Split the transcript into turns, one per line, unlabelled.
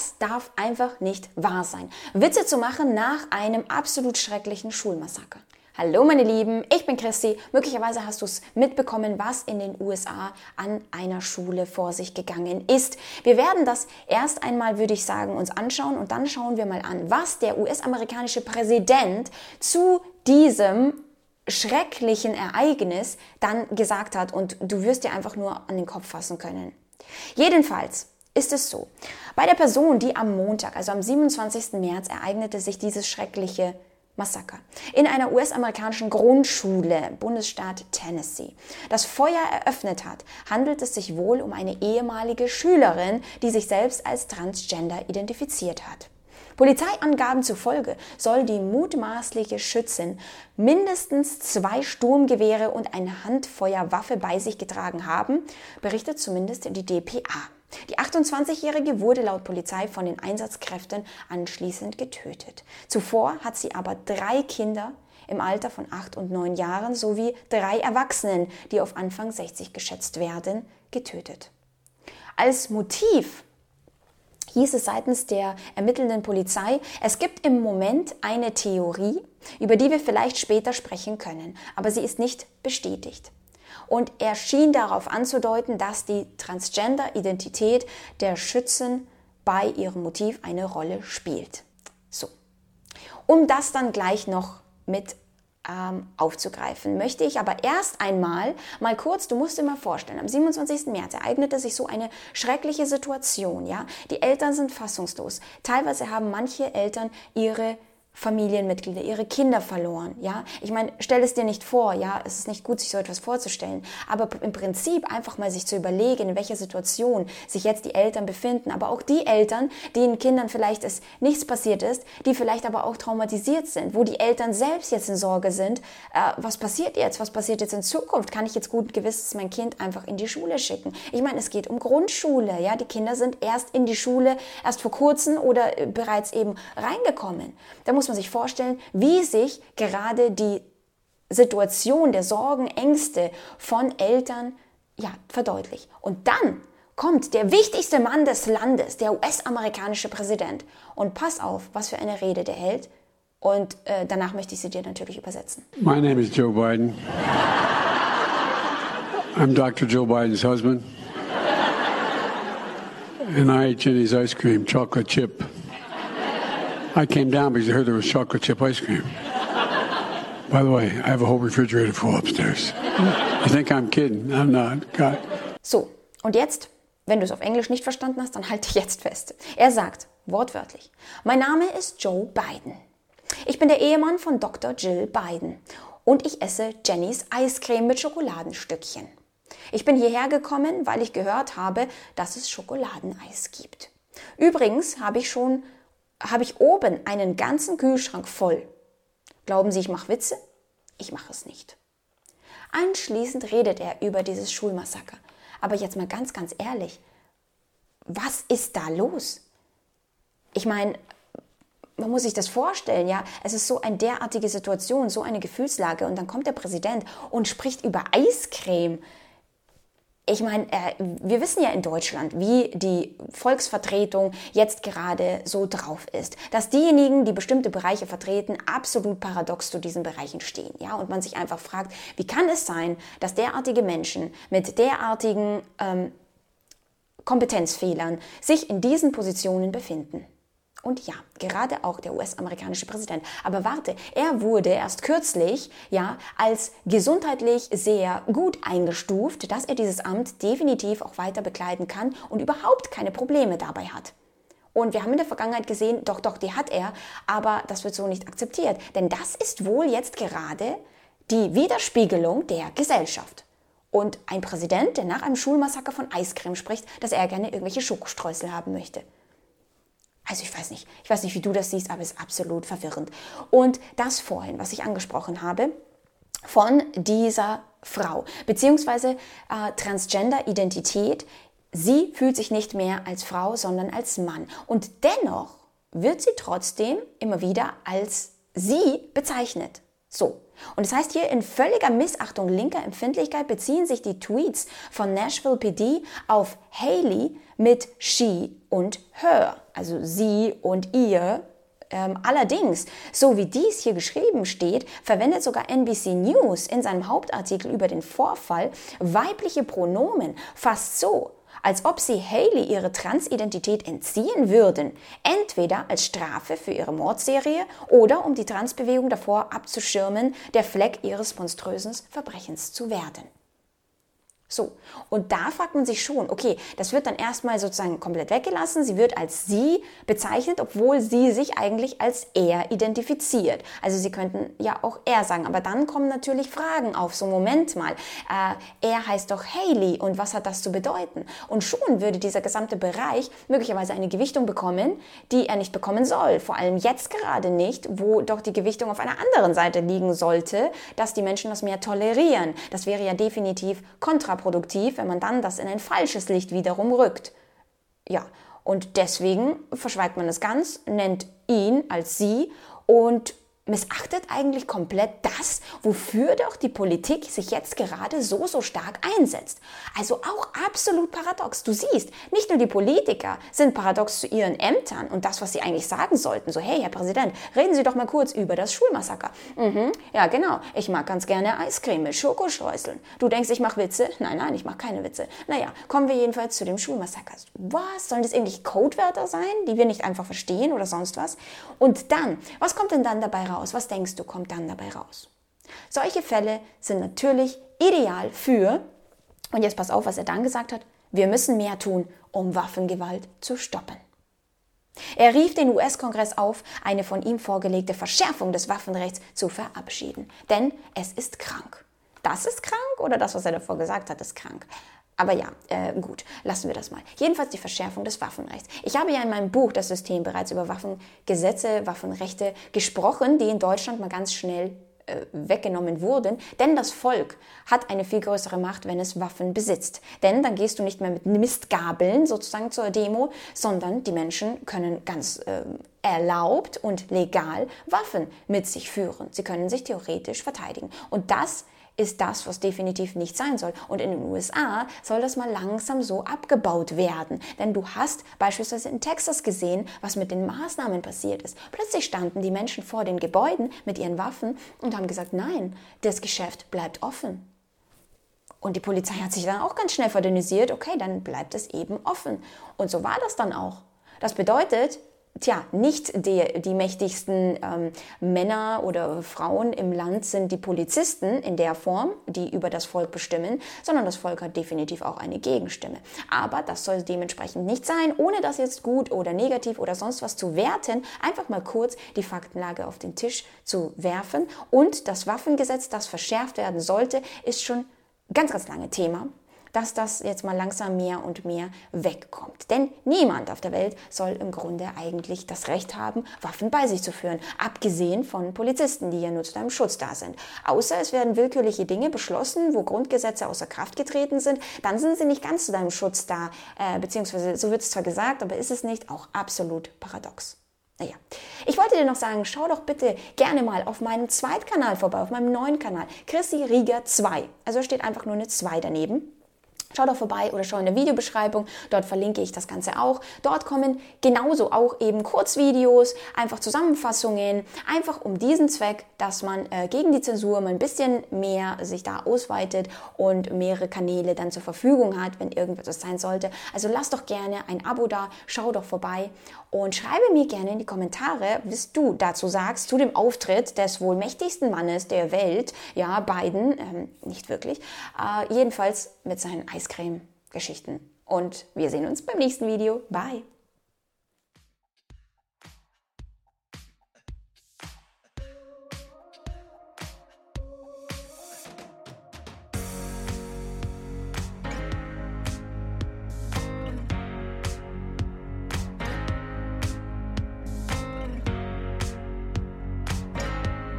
Das darf einfach nicht wahr sein. Witze zu machen nach einem absolut schrecklichen Schulmassaker. Hallo meine Lieben, ich bin Christi. Möglicherweise hast du es mitbekommen, was in den USA an einer Schule vor sich gegangen ist. Wir werden das erst einmal, würde ich sagen, uns anschauen und dann schauen wir mal an, was der US-amerikanische Präsident zu diesem schrecklichen Ereignis dann gesagt hat und du wirst dir einfach nur an den Kopf fassen können. Jedenfalls ist es so, bei der Person, die am Montag, also am 27. März, ereignete sich dieses schreckliche Massaker in einer US-amerikanischen Grundschule, Bundesstaat Tennessee. Das Feuer eröffnet hat, handelt es sich wohl um eine ehemalige Schülerin, die sich selbst als Transgender identifiziert hat. Polizeiangaben zufolge soll die mutmaßliche Schützin mindestens zwei Sturmgewehre und eine Handfeuerwaffe bei sich getragen haben, berichtet zumindest die DPA. Die 28-Jährige wurde laut Polizei von den Einsatzkräften anschließend getötet. Zuvor hat sie aber drei Kinder im Alter von acht und neun Jahren sowie drei Erwachsenen, die auf Anfang 60 geschätzt werden, getötet. Als Motiv hieß es seitens der ermittelnden Polizei, es gibt im Moment eine Theorie, über die wir vielleicht später sprechen können, aber sie ist nicht bestätigt und er schien darauf anzudeuten, dass die Transgender-Identität der Schützen bei ihrem Motiv eine Rolle spielt. So. Um das dann gleich noch mit ähm, aufzugreifen, möchte ich aber erst einmal mal kurz, du musst dir mal vorstellen, am 27. März ereignete sich so eine schreckliche Situation, ja. Die Eltern sind fassungslos. Teilweise haben manche Eltern ihre Familienmitglieder, ihre Kinder verloren, ja. Ich meine, stell es dir nicht vor, ja. Es ist nicht gut, sich so etwas vorzustellen. Aber im Prinzip einfach mal sich zu überlegen, in welcher Situation sich jetzt die Eltern befinden. Aber auch die Eltern, denen Kindern vielleicht es nichts passiert ist, die vielleicht aber auch traumatisiert sind, wo die Eltern selbst jetzt in Sorge sind. Äh, was passiert jetzt? Was passiert jetzt in Zukunft? Kann ich jetzt gut gewiss mein Kind einfach in die Schule schicken? Ich meine, es geht um Grundschule, ja. Die Kinder sind erst in die Schule, erst vor kurzem oder äh, bereits eben reingekommen. Da muss man sich vorstellen, wie sich gerade die Situation der Sorgen, Ängste von Eltern ja, verdeutlicht. Und dann kommt der wichtigste Mann des Landes, der US-amerikanische Präsident. Und pass auf, was für eine Rede der hält. Und äh, danach möchte ich sie dir natürlich übersetzen.
My name is Joe Biden. I'm Dr. Joe Biden's husband. And I ate Jenny's ice cream, chocolate chip. I came down because I heard there was chocolate chip ice cream. By the way, I have a whole refrigerator full upstairs. You think I'm kidding? I'm not. God.
So, und jetzt, wenn du es auf Englisch nicht verstanden hast, dann halte jetzt fest. Er sagt, wortwörtlich, mein Name ist Joe Biden. Ich bin der Ehemann von Dr. Jill Biden und ich esse Jennys Eiscreme mit Schokoladenstückchen. Ich bin hierher gekommen, weil ich gehört habe, dass es Schokoladeneis gibt. Übrigens habe ich schon habe ich oben einen ganzen Kühlschrank voll. Glauben Sie, ich mache Witze? Ich mache es nicht. Anschließend redet er über dieses Schulmassaker. Aber jetzt mal ganz, ganz ehrlich, was ist da los? Ich meine, man muss sich das vorstellen, ja. Es ist so eine derartige Situation, so eine Gefühlslage und dann kommt der Präsident und spricht über Eiscreme ich meine, äh, wir wissen ja in Deutschland, wie die Volksvertretung jetzt gerade so drauf ist, dass diejenigen, die bestimmte Bereiche vertreten, absolut paradox zu diesen Bereichen stehen, ja, und man sich einfach fragt, wie kann es sein, dass derartige Menschen mit derartigen ähm, Kompetenzfehlern sich in diesen Positionen befinden? Und ja, gerade auch der US-amerikanische Präsident. Aber warte, er wurde erst kürzlich ja als gesundheitlich sehr gut eingestuft, dass er dieses Amt definitiv auch weiter bekleiden kann und überhaupt keine Probleme dabei hat. Und wir haben in der Vergangenheit gesehen, doch, doch, die hat er, aber das wird so nicht akzeptiert. Denn das ist wohl jetzt gerade die Widerspiegelung der Gesellschaft. Und ein Präsident, der nach einem Schulmassaker von Eiscreme spricht, dass er gerne irgendwelche Schokostreusel haben möchte. Also ich weiß nicht, ich weiß nicht, wie du das siehst, aber es ist absolut verwirrend. Und das vorhin, was ich angesprochen habe, von dieser Frau, beziehungsweise äh, Transgender-Identität, sie fühlt sich nicht mehr als Frau, sondern als Mann. Und dennoch wird sie trotzdem immer wieder als sie bezeichnet. So. Und das heißt hier, in völliger Missachtung linker Empfindlichkeit beziehen sich die Tweets von Nashville PD auf Haley mit she und her, also sie und ihr. Ähm, allerdings, so wie dies hier geschrieben steht, verwendet sogar NBC News in seinem Hauptartikel über den Vorfall weibliche Pronomen fast so, als ob sie Haley ihre Transidentität entziehen würden, entweder als Strafe für ihre Mordserie oder um die Transbewegung davor abzuschirmen, der Fleck ihres monströsen Verbrechens zu werden. So, und da fragt man sich schon, okay, das wird dann erstmal sozusagen komplett weggelassen. Sie wird als sie bezeichnet, obwohl sie sich eigentlich als er identifiziert. Also sie könnten ja auch er sagen, aber dann kommen natürlich Fragen auf. So, Moment mal, äh, er heißt doch Haley und was hat das zu bedeuten? Und schon würde dieser gesamte Bereich möglicherweise eine Gewichtung bekommen, die er nicht bekommen soll. Vor allem jetzt gerade nicht, wo doch die Gewichtung auf einer anderen Seite liegen sollte, dass die Menschen das mehr tolerieren. Das wäre ja definitiv kontraproduktiv kontraproduktiv, wenn man dann das in ein falsches Licht wiederum rückt. Ja, und deswegen verschweigt man es ganz, nennt ihn als sie und missachtet eigentlich komplett das, wofür doch die Politik sich jetzt gerade so, so stark einsetzt. Also auch absolut paradox. Du siehst, nicht nur die Politiker sind paradox zu ihren Ämtern und das, was sie eigentlich sagen sollten. So, hey, Herr Präsident, reden Sie doch mal kurz über das Schulmassaker. Mhm, ja, genau. Ich mag ganz gerne Eiscreme mit Schokostreuseln. Du denkst, ich mache Witze? Nein, nein, ich mache keine Witze. Naja, kommen wir jedenfalls zu dem Schulmassaker. Was? Sollen das irgendwie Codewörter sein, die wir nicht einfach verstehen oder sonst was? Und dann, was kommt denn dann dabei raus? Raus? Was denkst du, kommt dann dabei raus? Solche Fälle sind natürlich ideal für, und jetzt pass auf, was er dann gesagt hat, wir müssen mehr tun, um Waffengewalt zu stoppen. Er rief den US-Kongress auf, eine von ihm vorgelegte Verschärfung des Waffenrechts zu verabschieden. Denn es ist krank. Das ist krank oder das, was er davor gesagt hat, ist krank? Aber ja, äh, gut, lassen wir das mal. Jedenfalls die Verschärfung des Waffenrechts. Ich habe ja in meinem Buch Das System bereits über Waffengesetze, Waffenrechte gesprochen, die in Deutschland mal ganz schnell äh, weggenommen wurden. Denn das Volk hat eine viel größere Macht, wenn es Waffen besitzt. Denn dann gehst du nicht mehr mit Mistgabeln sozusagen zur Demo, sondern die Menschen können ganz äh, erlaubt und legal Waffen mit sich führen. Sie können sich theoretisch verteidigen. Und das ist das, was definitiv nicht sein soll. Und in den USA soll das mal langsam so abgebaut werden. Denn du hast beispielsweise in Texas gesehen, was mit den Maßnahmen passiert ist. Plötzlich standen die Menschen vor den Gebäuden mit ihren Waffen und haben gesagt, nein, das Geschäft bleibt offen. Und die Polizei hat sich dann auch ganz schnell verdünnisiert, okay, dann bleibt es eben offen. Und so war das dann auch. Das bedeutet, tja, nicht die, die mächtigsten ähm, Männer oder Frauen im Land sind die Polizisten in der Form, die über das Volk bestimmen, sondern das Volk hat definitiv auch eine Gegenstimme. Aber das soll dementsprechend nicht sein, ohne das jetzt gut oder negativ oder sonst was zu werten, einfach mal kurz die Faktenlage auf den Tisch zu werfen. Und das Waffengesetz, das verschärft werden sollte, ist schon ganz, ganz lange Thema dass das jetzt mal langsam mehr und mehr wegkommt. Denn niemand auf der Welt soll im Grunde eigentlich das Recht haben, Waffen bei sich zu führen, abgesehen von Polizisten, die ja nur zu deinem Schutz da sind. Außer es werden willkürliche Dinge beschlossen, wo Grundgesetze außer Kraft getreten sind, dann sind sie nicht ganz zu deinem Schutz da, äh, beziehungsweise so wird es zwar gesagt, aber ist es nicht auch absolut paradox. Naja, ich wollte dir noch sagen, schau doch bitte gerne mal auf meinem Zweitkanal vorbei, auf meinem neuen Kanal, Chrissy Rieger 2. Also steht einfach nur eine 2 daneben. Schau doch vorbei oder schau in der Videobeschreibung, dort verlinke ich das Ganze auch. Dort kommen genauso auch eben Kurzvideos, einfach Zusammenfassungen, einfach um diesen Zweck, dass man äh, gegen die Zensur mal ein bisschen mehr sich da ausweitet und mehrere Kanäle dann zur Verfügung hat, wenn irgendwas sein sollte. Also lass doch gerne ein Abo da, schau doch vorbei und schreibe mir gerne in die Kommentare, was du dazu sagst, zu dem Auftritt des wohl mächtigsten Mannes der Welt, ja, Biden, ähm, nicht wirklich, äh, jedenfalls mit seinen Eiscreme-Geschichten. Und wir sehen uns beim nächsten Video. Bye!